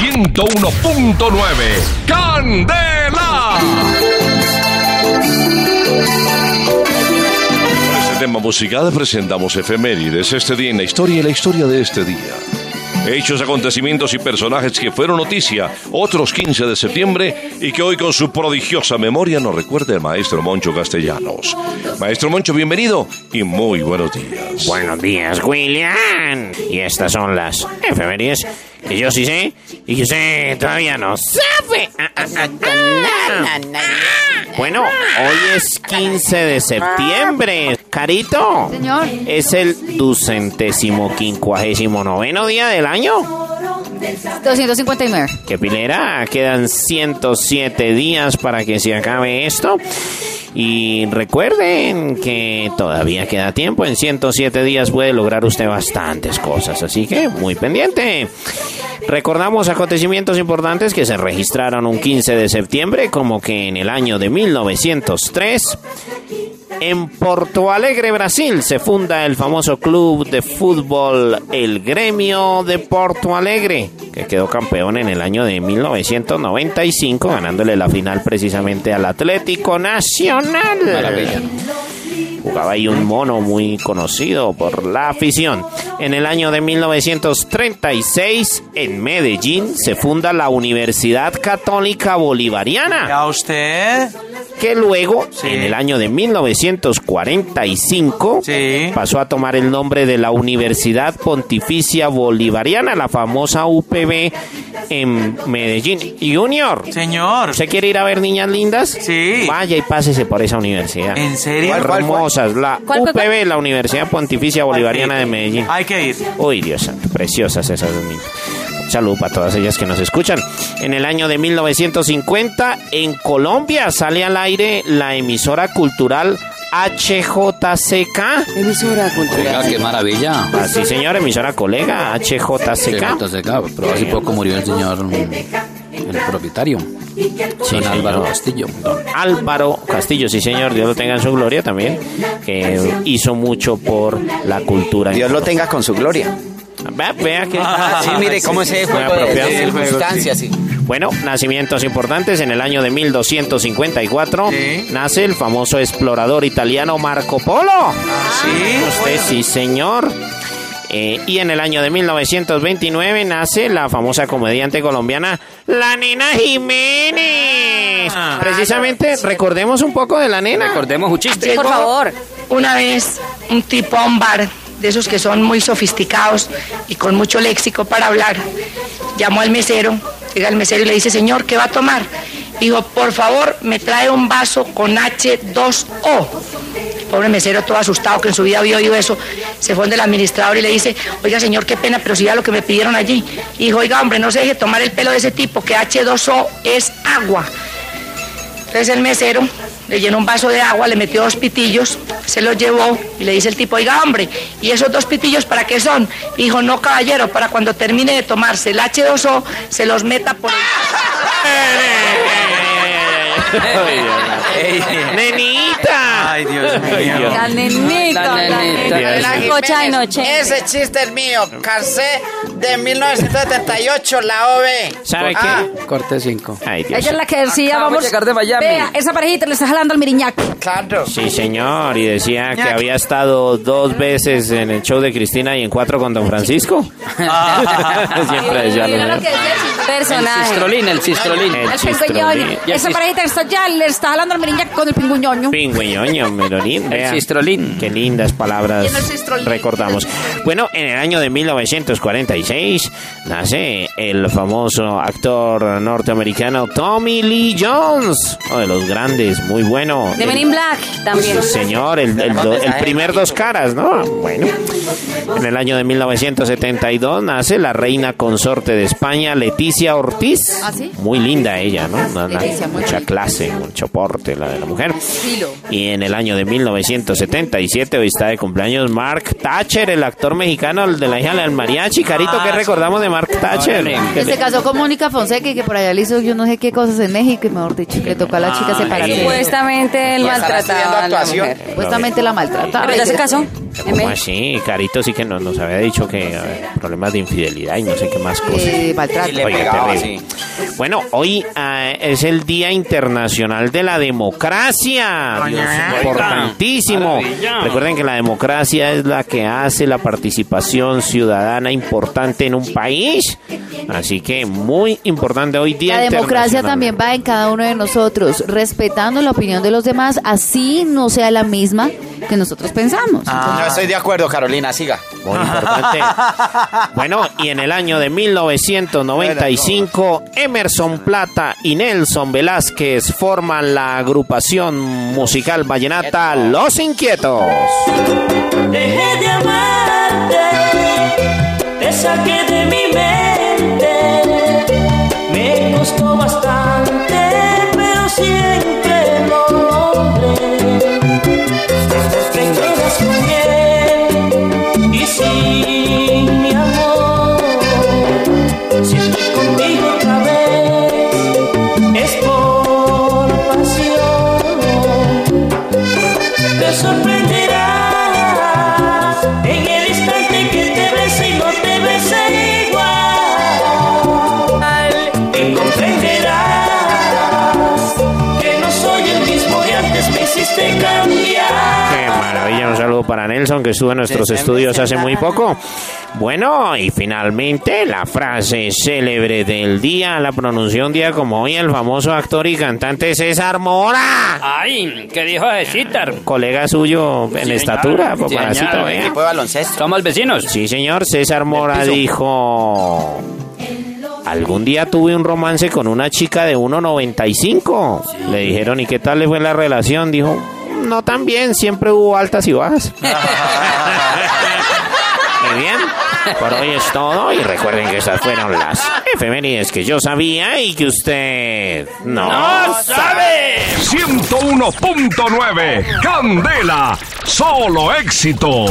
101.9. ¡Candela! En este tema musical presentamos efemérides, este día en la historia y la historia de este día. Hechos, acontecimientos y personajes que fueron noticia otros 15 de septiembre y que hoy con su prodigiosa memoria nos recuerda el maestro Moncho Castellanos. Maestro Moncho, bienvenido y muy buenos días. Buenos días, William. Y estas son las efemérides que yo sí sé y usted todavía no sabe. Ah, ah, ah. Bueno, hoy es 15 de septiembre. Carito. Señor. Es el ducentésimo quincuagésimo noveno día del año. 259. ¿Qué pilera? Quedan 107 días para que se acabe esto. Y recuerden que todavía queda tiempo. En 107 días puede lograr usted bastantes cosas. Así que muy pendiente. Recordamos acontecimientos importantes que se registraron un 15 de septiembre, como que en el año de 1903. En Porto Alegre, Brasil, se funda el famoso club de fútbol El Gremio de Porto Alegre, que quedó campeón en el año de 1995, ganándole la final precisamente al Atlético Nacional. Jugaba ahí un mono muy conocido por la afición. En el año de 1936, en Medellín, se funda la Universidad Católica Bolivariana ¿A usted? que luego, Sí. en el año de 1945, Sí. pasó a tomar el nombre de la Universidad Pontificia Bolivariana, la famosa UPB en Medellín. Junior, Señor. ¿usted quiere ir a ver niñas lindas? Sí. Vaya y pásese por esa universidad. ¿En serio? Hermosas, la ¿Cuál, cuál, UPB, la Universidad Pontificia Bolivariana de Medellín. Hay que ir. Uy, Dios santo, preciosas esas niñas. Un saludo para todas ellas que nos escuchan. En el año de 1950, en Colombia sale al aire la emisora cultural HJCK. Emisora cultural. qué maravilla. Así, señor, emisora colega, HJCK. Pero hace poco murió el señor, el propietario, Sí, don Álvaro señor. Castillo. Álvaro Castillo, sí, señor, Dios lo tenga en su gloria también, que hizo mucho por la cultura. Dios lo tenga con su gloria. Vea, vea que... Sí, mire cómo Muy juego de, apropiado. de circunstancias. sí. Bueno, nacimientos importantes. En el año de 1254 Sí. nace el famoso explorador italiano Marco Polo. ¿Sí? Usted sí, señor. Eh, y en el año de 1929 nace la famosa comediante colombiana La Nena Jiménez. Ah. Precisamente, recordemos un poco de la nena. Recordemos un chiste. Por favor. Una vez un tipo a un bar, de esos que son muy sofisticados y con mucho léxico para hablar, llamó al mesero, llega el mesero y le dice, señor, ¿qué va a tomar? Dijo, por favor, me trae un vaso con H2O. El pobre mesero, todo asustado, que en su vida había oído eso, se fue donde el administrador y le dice, oiga, señor, qué pena, pero si ya lo que me pidieron allí. Dijo, oiga, hombre, no se deje tomar el pelo de ese tipo, que H2O es agua. Entonces el mesero le llenó un vaso de agua, le metió dos pitillos, se los llevó y le dice el tipo, oiga hombre, ¿y esos dos pitillos para qué son? Dijo, no caballero, para cuando termine de tomarse el H2O, se los meta por el... Ay, Dios mío. La nenita. La La nenita. La cocha de noche. Ese chiste es mío. Cansé de 1978, la OB. ¿Sabe Ah, qué? Corte 5. Ay, Dios. Ella es la que decía, vamos. llegar de Miami. Vea, esa parejita le está jalando al miriñac. Claro. Sí, señor, y decía que había estado dos veces en el show de Cristina y en cuatro con Don Francisco. Siempre decía lo mismo. el cistrolín, el cistrolín. El El pingüiñoño. El Esa parejita está ya le está jalando al miriñac con el pingüiñoño. Melorín. vea. cistrolín. Qué lindas palabras el recordamos. Bueno, en el año de 1946 nace el famoso actor norteamericano Tommy Lee Jones, uno de los grandes, muy bueno. De El- Men in Black también. Señor, el, el do- el primer dos caras, ¿no? Bueno, en el año de 1972 nace la reina consorte de España, Leticia Ortiz. ¿Ah, sí? Muy linda ella, ¿no? Una- una- mucha clase, mucho porte la de la mujer. Y en el año de 1977, hoy está de cumpleaños Mark Thatcher, el actor mexicano el de la hija del mariachi. Carito, ¿qué recordamos de Mark Thatcher? Que se casó con Mónica Fonseca y que por allá le hizo yo no sé qué cosas en México y mejor dicho, le tocó a la chica separarse. Supuestamente él estará maltrataba a la mujer. Supuestamente la maltrataba. Pero ya se casó. ¿Cómo así? Carito sí que nos, nos había dicho que eh, problemas de infidelidad y no sé qué más cosas. Eh, maltrato. Oiga, pegaba. Bueno, hoy ah, es el Día Internacional de la Democracia. Dios, importantísimo. Recuerden que la democracia es la que hace la participación ciudadana importante en un país. Así que muy importante hoy Día La democracia también va en cada uno de nosotros, respetando la opinión de los demás, así no sea la misma que nosotros pensamos. Yo estoy de acuerdo, Carolina, siga. Muy importante. Bueno, y en el año de 1995, Emerson Plata y Nelson Velázquez forman la agrupación musical vallenata Los Inquietos. Dejé de amarte, te saqué de mi mente. Me costó bastante, saludo para Nelson que estuvo en nuestros Desde estudios hace muy poco. Bueno, y finalmente la frase célebre del día, la pronunció un día como hoy el famoso actor y cantante César Mora, Ay, ¿qué dijo de Citar? colega suyo en Sí, estatura. Sí, paparacito, señor. vea. Equipo de baloncesto. Somos vecinos. Sí, señor, César Mora dijo... Algún día tuve un romance con una chica de 1.95. Le dijeron, ¿y qué tal le fue la relación? Dijo, no tan bien, siempre hubo altas y bajas. Muy bien, por hoy es todo y recuerden que esas fueron las efemérides que yo sabía y que usted no, sabe! 101.9 Candela, solo éxitos.